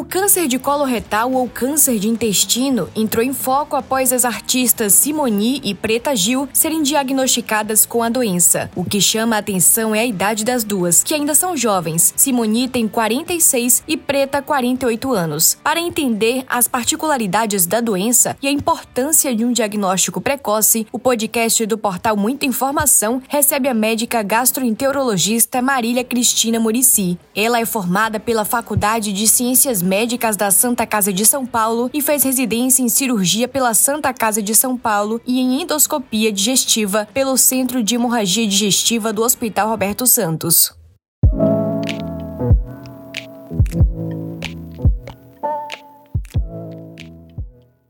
O câncer de colo retal ou câncer de intestino entrou em foco após as artistas Simoni e Preta Gil serem diagnosticadas com a doença. O que chama a atenção é a idade das duas, que ainda são jovens. Simoni tem 46 e Preta 48 anos. Para entender as particularidades da doença e a importância de um diagnóstico precoce, o podcast do portal Muita Informação recebe a médica gastroenterologista Marília Cristina Murici. Ela é formada pela Faculdade de Ciências Médicas da Santa Casa de São Paulo e fez residência em cirurgia pela Santa Casa de São Paulo e em endoscopia digestiva pelo Centro de Hemorragia Digestiva do Hospital Roberto Santos.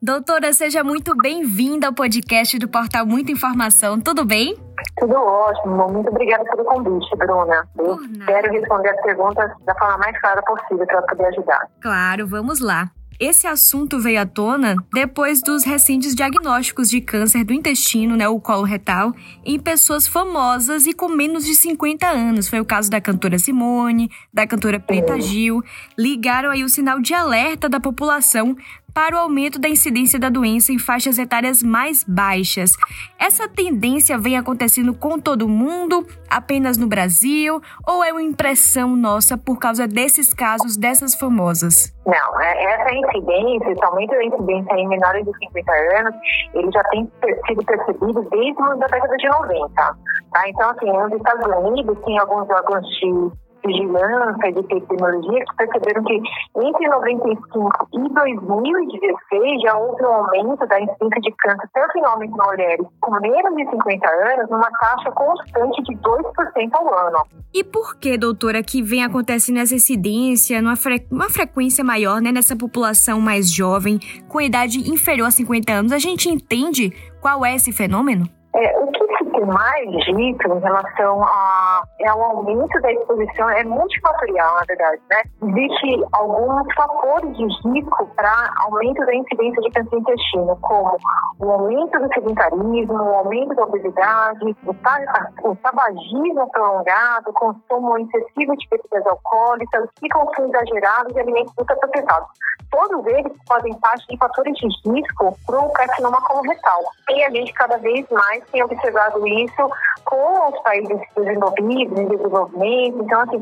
Doutora, seja muito bem-vinda ao podcast do portal Muita Informação. Tudo bem? Tudo ótimo. Muito obrigada pelo convite, Bruna. Eu quero responder as perguntas da forma mais clara possível para poder ajudar. Claro, vamos lá. Esse assunto veio à tona depois dos recentes diagnósticos de câncer do intestino, né, o colo retal, em pessoas famosas e com menos de 50 anos. Foi o caso da cantora Simone, da cantora Preta Gil. Ligaram aí o sinal de alerta da população para o aumento da incidência da doença em faixas etárias mais baixas. Essa tendência vem acontecendo com todo mundo, apenas no Brasil, ou é uma impressão nossa por causa desses casos dessas famosas? Não, é, essa incidência, aumento da incidência em menores de 50 anos, ele já tem sido percebido desde a década de 90. Tá? Então, assim, nos Estados Unidos tem alguns órgãos de vigilância de tecnologia que perceberam que entre 95 e 2016 já houve um aumento da incidência de câncer, principalmente na mulheres com menos de 50 anos, numa taxa constante de 2% ao ano. E por que, doutora, que vem acontecendo essa incidência numa fre uma frequência maior, né, nessa população mais jovem, com idade inferior a 50 anos? A gente entende qual é esse fenômeno? É, o que se tem mais dito em relação a, é ao aumento da exposição é multifatorial, na verdade, né? Existem alguns fatores de risco para aumento da incidência de câncer do intestino, como o aumento do sedentarismo, o aumento da obesidade, o, tabagismo prolongado, o consumo excessivo de bebidas alcoólicas e consumo exagerado de alimentos ultraprocessados. Todos eles fazem parte de fatores de risco para o carcinoma coloretal. E a gente cada vez mais tem observado isso com os países desenvolvidos, em desenvolvimento. Então, assim,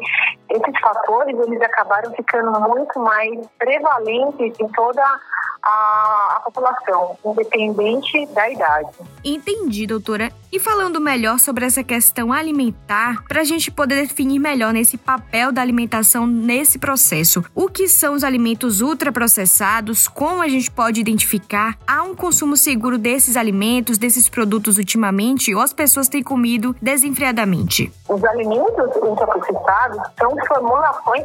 esses fatores, eles acabaram ficando muito mais prevalentes em toda a, a população, independente da idade. Entendi, doutora. E falando melhor sobre essa questão alimentar, para a gente poder definir melhor nesse papel da alimentação nesse processo, o que são os alimentos ultraprocessados, como a gente pode identificar, há um consumo seguro desses alimentos, desses produtos ultimamente, ou as pessoas têm comido desenfreadamente? Os alimentos ultraprocessados são formulações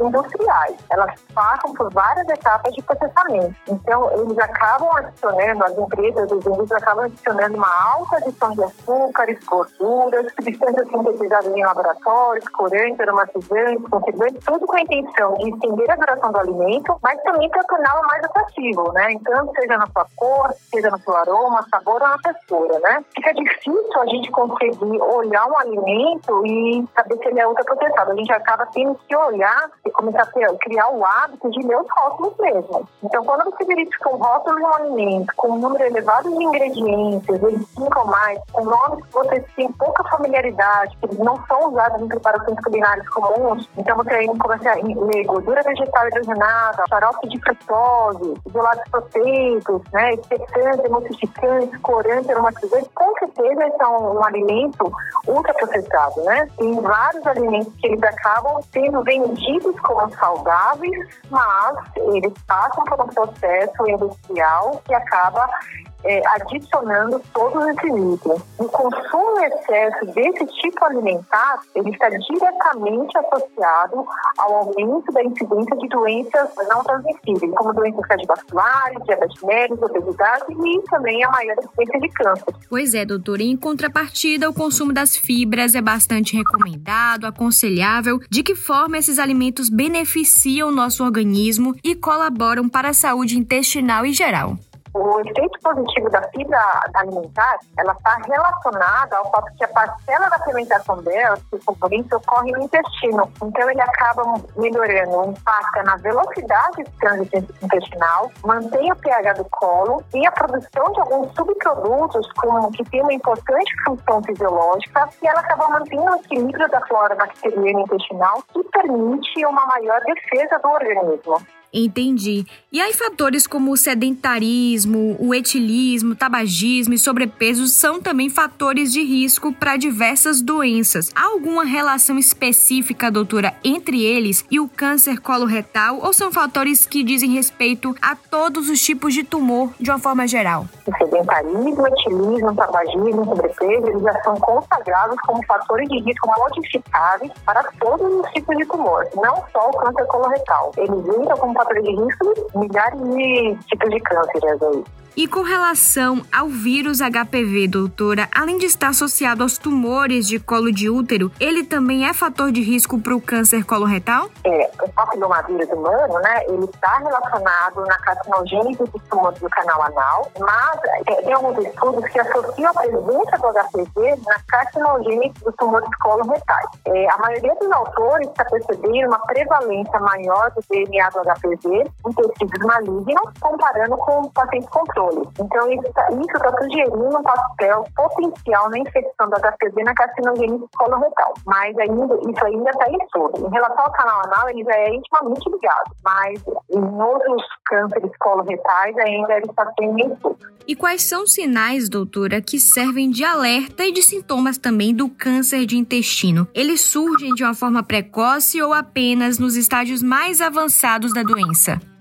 industriais. Elas passam por várias etapas de processamento. Então, eles acabam adicionando, as empresas, os indústrias acabam adicionando uma alta adição de açúcares, gorduras, substâncias sintetizadas em laboratórios, corantes, aromatizantes, conservantes, tudo com a intenção de estender a duração do alimento, mas também para torná-lo mais atrativo, né? Então, seja na sua cor, seja no seu aroma, sabor ou na textura, né? Fica difícil a gente conseguir olhar um alimento e saber se ele é ultraprocessado. A gente acaba tendo que olhar e começar a criar o hábito de ler os rótulos mesmo. Então, quando você verifica um rótulo de um alimento com um número elevado de ingredientes, vezes cinco ou mais, com nomes que você tem pouca familiaridade, que eles não são usados em preparações culinárias comuns, então você aí começa a ler gordura vegetal hidrogenada, xarope de frutose, isolados proteicos, né, espessantes, emulsificantes, corantes, aromatizantes, com certeza são um alimento ultraprocessado, né? Tem vários alimentos que eles acabam sendo vendidos como saudáveis, mas eles passam por um processo industrial que acaba é, adicionando todos esses itens. O consumo excesso desse tipo alimentar, ele está diretamente associado ao aumento da incidência de doenças não transmissíveis, como doenças cardiovasculares, diabetes mellitus, obesidade e também a maior incidência de câncer. Pois é, doutora. Em contrapartida, o consumo das fibras é bastante recomendado, aconselhável. De que forma esses alimentos beneficiam o nosso organismo e colaboram para a saúde intestinal em geral? O efeito positivo da fibra alimentar, ela está relacionada ao fato que a parcela da fermentação dela, esse componente, ocorre no intestino. Então, ele acaba melhorando, impacta na velocidade do trânsito intestinal, mantém o pH do colo e a produção de alguns subprodutos como, que tem uma importante função fisiológica e ela acaba mantendo o equilíbrio da flora bacteriana intestinal que permite uma maior defesa do organismo. Entendi. E aí fatores como o sedentarismo, o etilismo, tabagismo e sobrepeso são também fatores de risco para diversas doenças. Há alguma relação específica, doutora, entre eles e o câncer coloretal ou são fatores que dizem respeito a todos os tipos de tumor de uma forma geral? O sedentarismo, etilismo, tabagismo, sobrepeso, eles já são consagrados como fatores de risco modificáveis para todos os tipos de tumor, não só o câncer coloretal. Eles entram como fatores de risco milhares de tipos de cânceres aí. E com relação ao vírus HPV, doutora, além de estar associado aos tumores de colo de útero, ele também é fator de risco para o câncer coloretal? É, o papilomavírus humano, né, ele está relacionado na carcinogênese dos tumores do canal anal, mas é, tem alguns estudos que associam a presença do HPV na carcinogênese dos tumores coloretais. É, a maioria dos autores está percebendo uma prevalência maior do DNA do HPV em tecidos malignos, comparando com pacientes controle controle. Então, isso está tá sugerindo um papel potencial na infecção da HPV na carcinogênese coloretal. Mas ainda, isso ainda está em estudo. Em relação ao canal anal, ele já é intimamente ligado, mas em outros cânceres coloretais ainda ele está sendo em estudo. E quais são os sinais, doutora, que servem de alerta e de sintomas também do câncer de intestino? Eles surgem de uma forma precoce ou apenas nos estágios mais avançados da doença?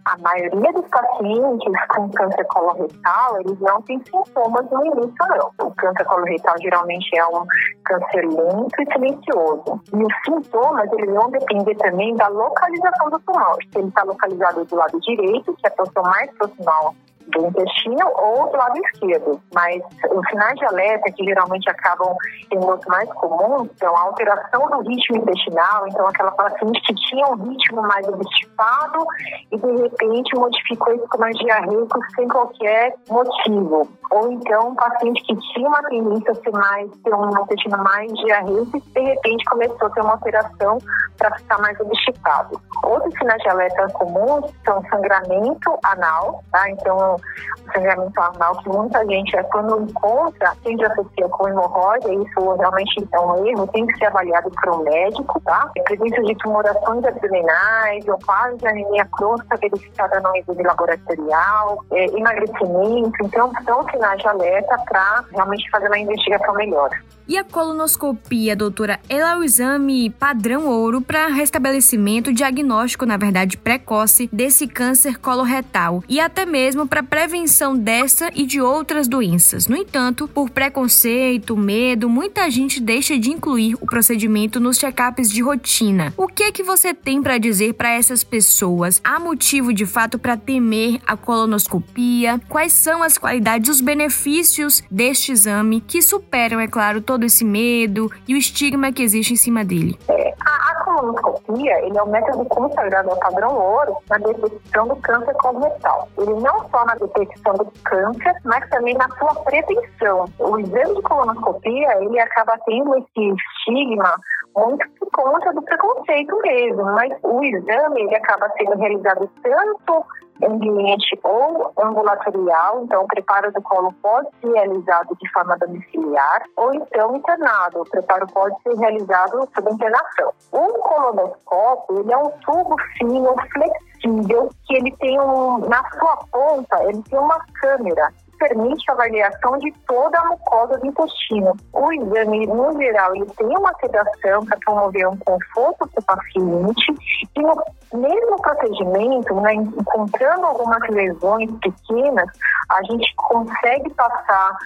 A maioria dos pacientes com câncer coloretal, eles não têm sintomas no início, não. O câncer coloretal geralmente é um câncer lento e silencioso. E os sintomas, eles vão depender também da localização do tumor. Se ele está localizado do lado direito, que é a posição mais proximal do intestino ou do lado esquerdo. Mas os sinais de alerta, que geralmente acabam sendo os mais comuns, são a alteração do ritmo intestinal, então aquela paciente que tinha um ritmo mais obstipado e de repente modificou isso com mais diarreico sem qualquer motivo. Ou então um paciente que tinha uma tendência a ser mais, ter um intestino mais diarreico e de repente começou a ter uma alteração para ficar mais obstipado. Outros sinais de alerta comuns são sangramento anal, tá? Então, o sangramento anal que muita gente, é quando encontra, tende a associar com hemorroida, isso realmente é um erro, tem que ser avaliado por um médico, tá? A presença de tumorações abdominais, ou quase anemia crônica verificada no exame laboratorial, é, emagrecimento, então são sinais de alerta para realmente fazer uma investigação melhor. E a colonoscopia, doutora, ela é o exame padrão ouro para restabelecimento diagnóstico, na verdade, precoce desse câncer coloretal e até mesmo para prevenção dessa e de outras doenças. No entanto, por preconceito, medo, muita gente deixa de incluir o procedimento nos check-ups de rotina. O que é que você tem para dizer para essas pessoas? Há motivo de fato para temer a colonoscopia? Quais são as qualidades os benefícios deste exame que superam, é claro, todo esse medo e o estigma que existe em cima dele? É, a, a colonoscopia ele é um método consagrado ao padrão ouro na detecção do câncer coloretal. Ele não só na detecção do câncer, mas também na sua prevenção. O exame de colonoscopia ele acaba tendo esse estigma muito conta do preconceito mesmo, mas o exame ele acaba sendo realizado tanto ambiente ou ambulatorial, então o preparo do colo pode ser realizado de forma domiciliar ou então internado. O preparo pode ser realizado sob internação. O colonoscópio, ele é um tubo fino, flexível, que ele tem um, na sua ponta, ele tem uma câmera permite a avaliação de toda a mucosa do intestino. O exame, no geral, ele tem uma sedação para promover um conforto para o paciente e no mesmo procedimento, né, encontrando algumas lesões pequenas, a gente consegue passar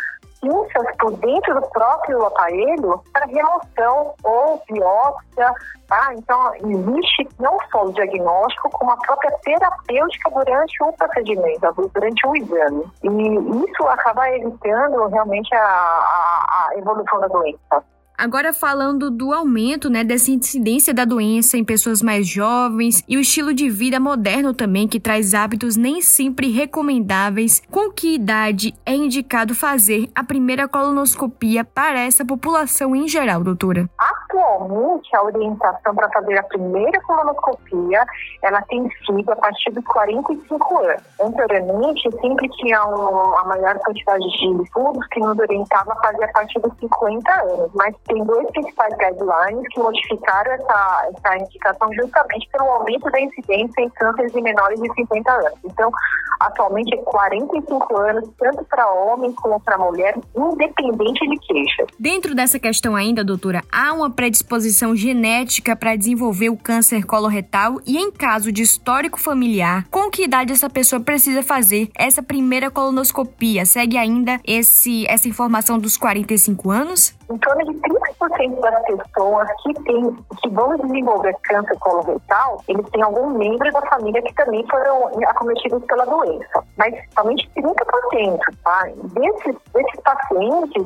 pinças por dentro do próprio aparelho para remoção ou biópsia, tá? Então, existe não só o diagnóstico, como a própria terapêutica durante o procedimento, durante o exame. E isso acaba evitando realmente a, a, a evolução da doença. Agora falando do aumento, né, dessa incidência da doença em pessoas mais jovens e o estilo de vida moderno também que traz hábitos nem sempre recomendáveis, com que idade é indicado fazer a primeira colonoscopia para essa população em geral, doutora? Atualmente, a orientação para fazer a primeira colonoscopia, ela tem sido a partir dos 45 anos. Anteriormente, sempre tinha um, a maior quantidade de estudos que nos orientava a fazer a partir dos 50 anos, mas tem dois principais guidelines que modificaram essa, essa indicação justamente pelo aumento da incidência em cânceres de menores de 50 anos. Então, atualmente é 45 anos, tanto para homem como para mulher, independente de queixa. Dentro dessa questão ainda, doutora, há uma predisposição genética para desenvolver o câncer coloretal e em caso de histórico familiar, com que idade essa pessoa precisa fazer essa primeira colonoscopia? Segue ainda esse, essa informação dos 45 anos? Em torno de 30% das pessoas que, tem, que vão desenvolver câncer coloretal, eles têm algum membro da família que também foram acometidos pela doença. Mas somente 30%, tá? Desses, desses pacientes,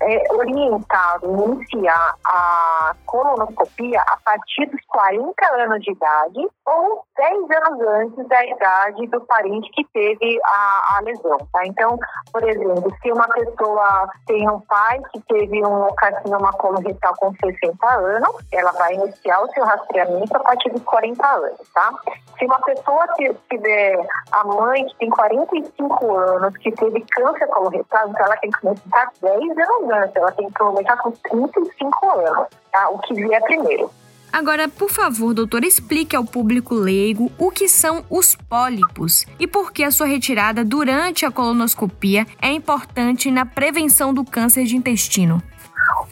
é orientado a iniciar a colonoscopia a partir dos 40 anos de idade ou 10 anos antes da idade do parente que teve a, a lesão. Tá? Então, por exemplo, se uma pessoa tem um pai que teve um carcinoma coloretal com 60 anos, ela vai iniciar o seu rastreamento a partir dos 40 anos, tá? Se uma pessoa tiver a mãe que tem 45 anos, que teve câncer coloretal, então ela tem que começar 10 anos antes, ela tem que começar com 35 anos, tá? O que vier primeiro. Agora, por favor, doutor, explique ao público leigo o que são os pólipos e por que a sua retirada durante a colonoscopia é importante na prevenção do câncer de intestino.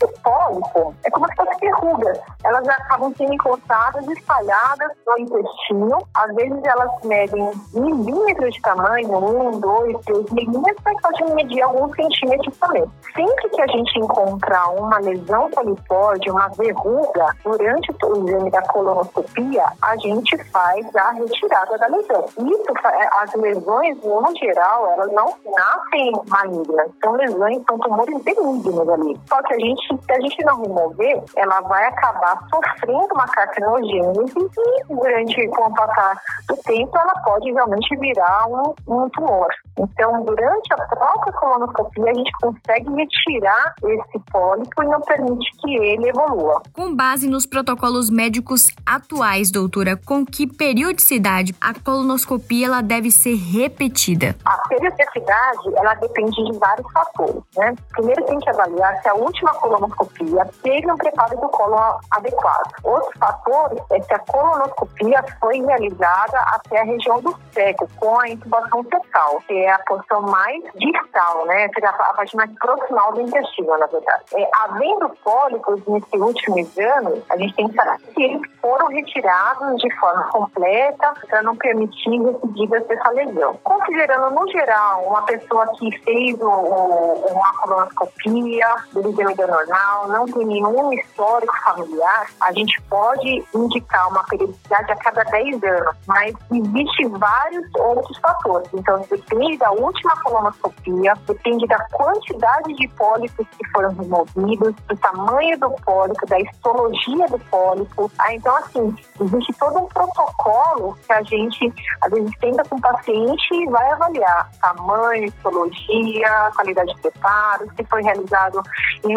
O pólipo é como se fosse verrugas. Elas acabam sendo encostadas, espalhadas no intestino. Às vezes elas medem milímetros de tamanho, um, dois, três milímetros, mas pode medir alguns centímetros também. Sempre que a gente encontrar uma lesão polipóide, uma verruga, durante o exame da colonoscopia, a gente faz a retirada da lesão. Isso, as lesões, no geral, elas não nascem malignas. São lesões, são tumores benignos ali. Só que a gente, se a gente não remover, ela vai acabar sofrendo uma carcinogênese e durante com o passar do tempo ela pode realmente virar um, um tumor. Então, durante a própria colonoscopia, a gente consegue retirar esse pólipo e não permite que ele evolua. Com base nos protocolos médicos atuais, doutora, com que periodicidade a colonoscopia ela deve ser repetida? A periodicidade, ela depende de vários fatores, né? Primeiro tem que avaliar se a última colonoscopia teve um preparo do colo adequado. Outro fator é se a colonoscopia foi realizada até a região do cego, com a intubação fecal, que é a porção mais distal, né? Seria a parte mais proximal do intestino, na verdade. É, havendo pólipos nesse último exame, a gente tem que saber se eles foram retirados de forma completa para não permitir recidivas dessa lesão. Considerando, no geral, uma pessoa que fez o, o, uma colonoscopia do normal, não tem nenhum histórico familiar, a gente pode indicar uma periodicidade a cada 10 anos, mas existe vários outros fatores. Então, depende da última colonoscopia, depende da quantidade de pólipos que foram removidos, do tamanho do pólipo, da histologia do pólipo. Ah, então, assim, existe todo um protocolo que a gente, às vezes, tenta com o paciente e vai avaliar tamanho, histologia, qualidade de preparo, se foi realizado em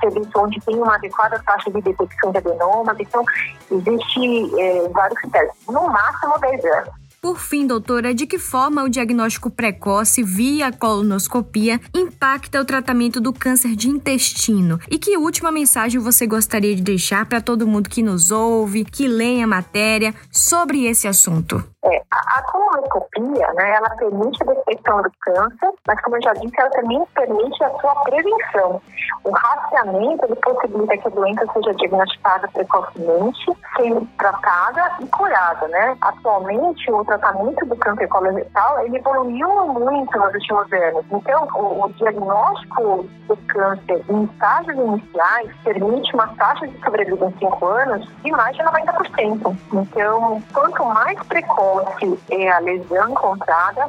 serviço onde tem uma adequada taxa de detecção de adenomas. Então, existe é, vários critérios. No máximo 10 anos. Por fim, doutora, de que forma o diagnóstico precoce via colonoscopia impacta o tratamento do câncer de intestino? E que última mensagem você gostaria de deixar para todo mundo que nos ouve, que lê a matéria sobre esse assunto? É, a, a colonoscopia, né, ela permite a detecção do câncer, mas como eu já disse, ela também permite a sua prevenção. O rastreamento, ele possibilita que a doença seja diagnosticada precocemente, sendo tratada e curada, né? Atualmente, o tratamento do câncer coloretal, ele evoluiu muito nos últimos anos. Então, o, o diagnóstico do câncer em estágios iniciais permite uma taxa de sobrevida em 5 anos de mais de 90%. Então, quanto mais precoce é a lesão encontrada,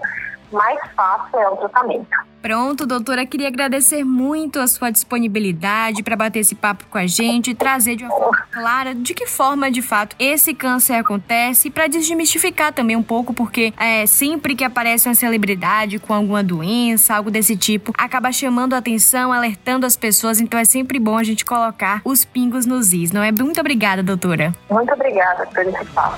mais fácil é o tratamento. Pronto, doutora, queria agradecer muito a sua disponibilidade para bater esse papo com a gente e trazer de uma forma clara de que forma, de fato, esse câncer acontece para desmistificar também um pouco, porque é, sempre que aparece uma celebridade com alguma doença, algo desse tipo, acaba chamando a atenção, alertando as pessoas, então é sempre bom a gente colocar os pingos nos is, não é? Muito obrigada, doutora. Muito obrigada por esse papo.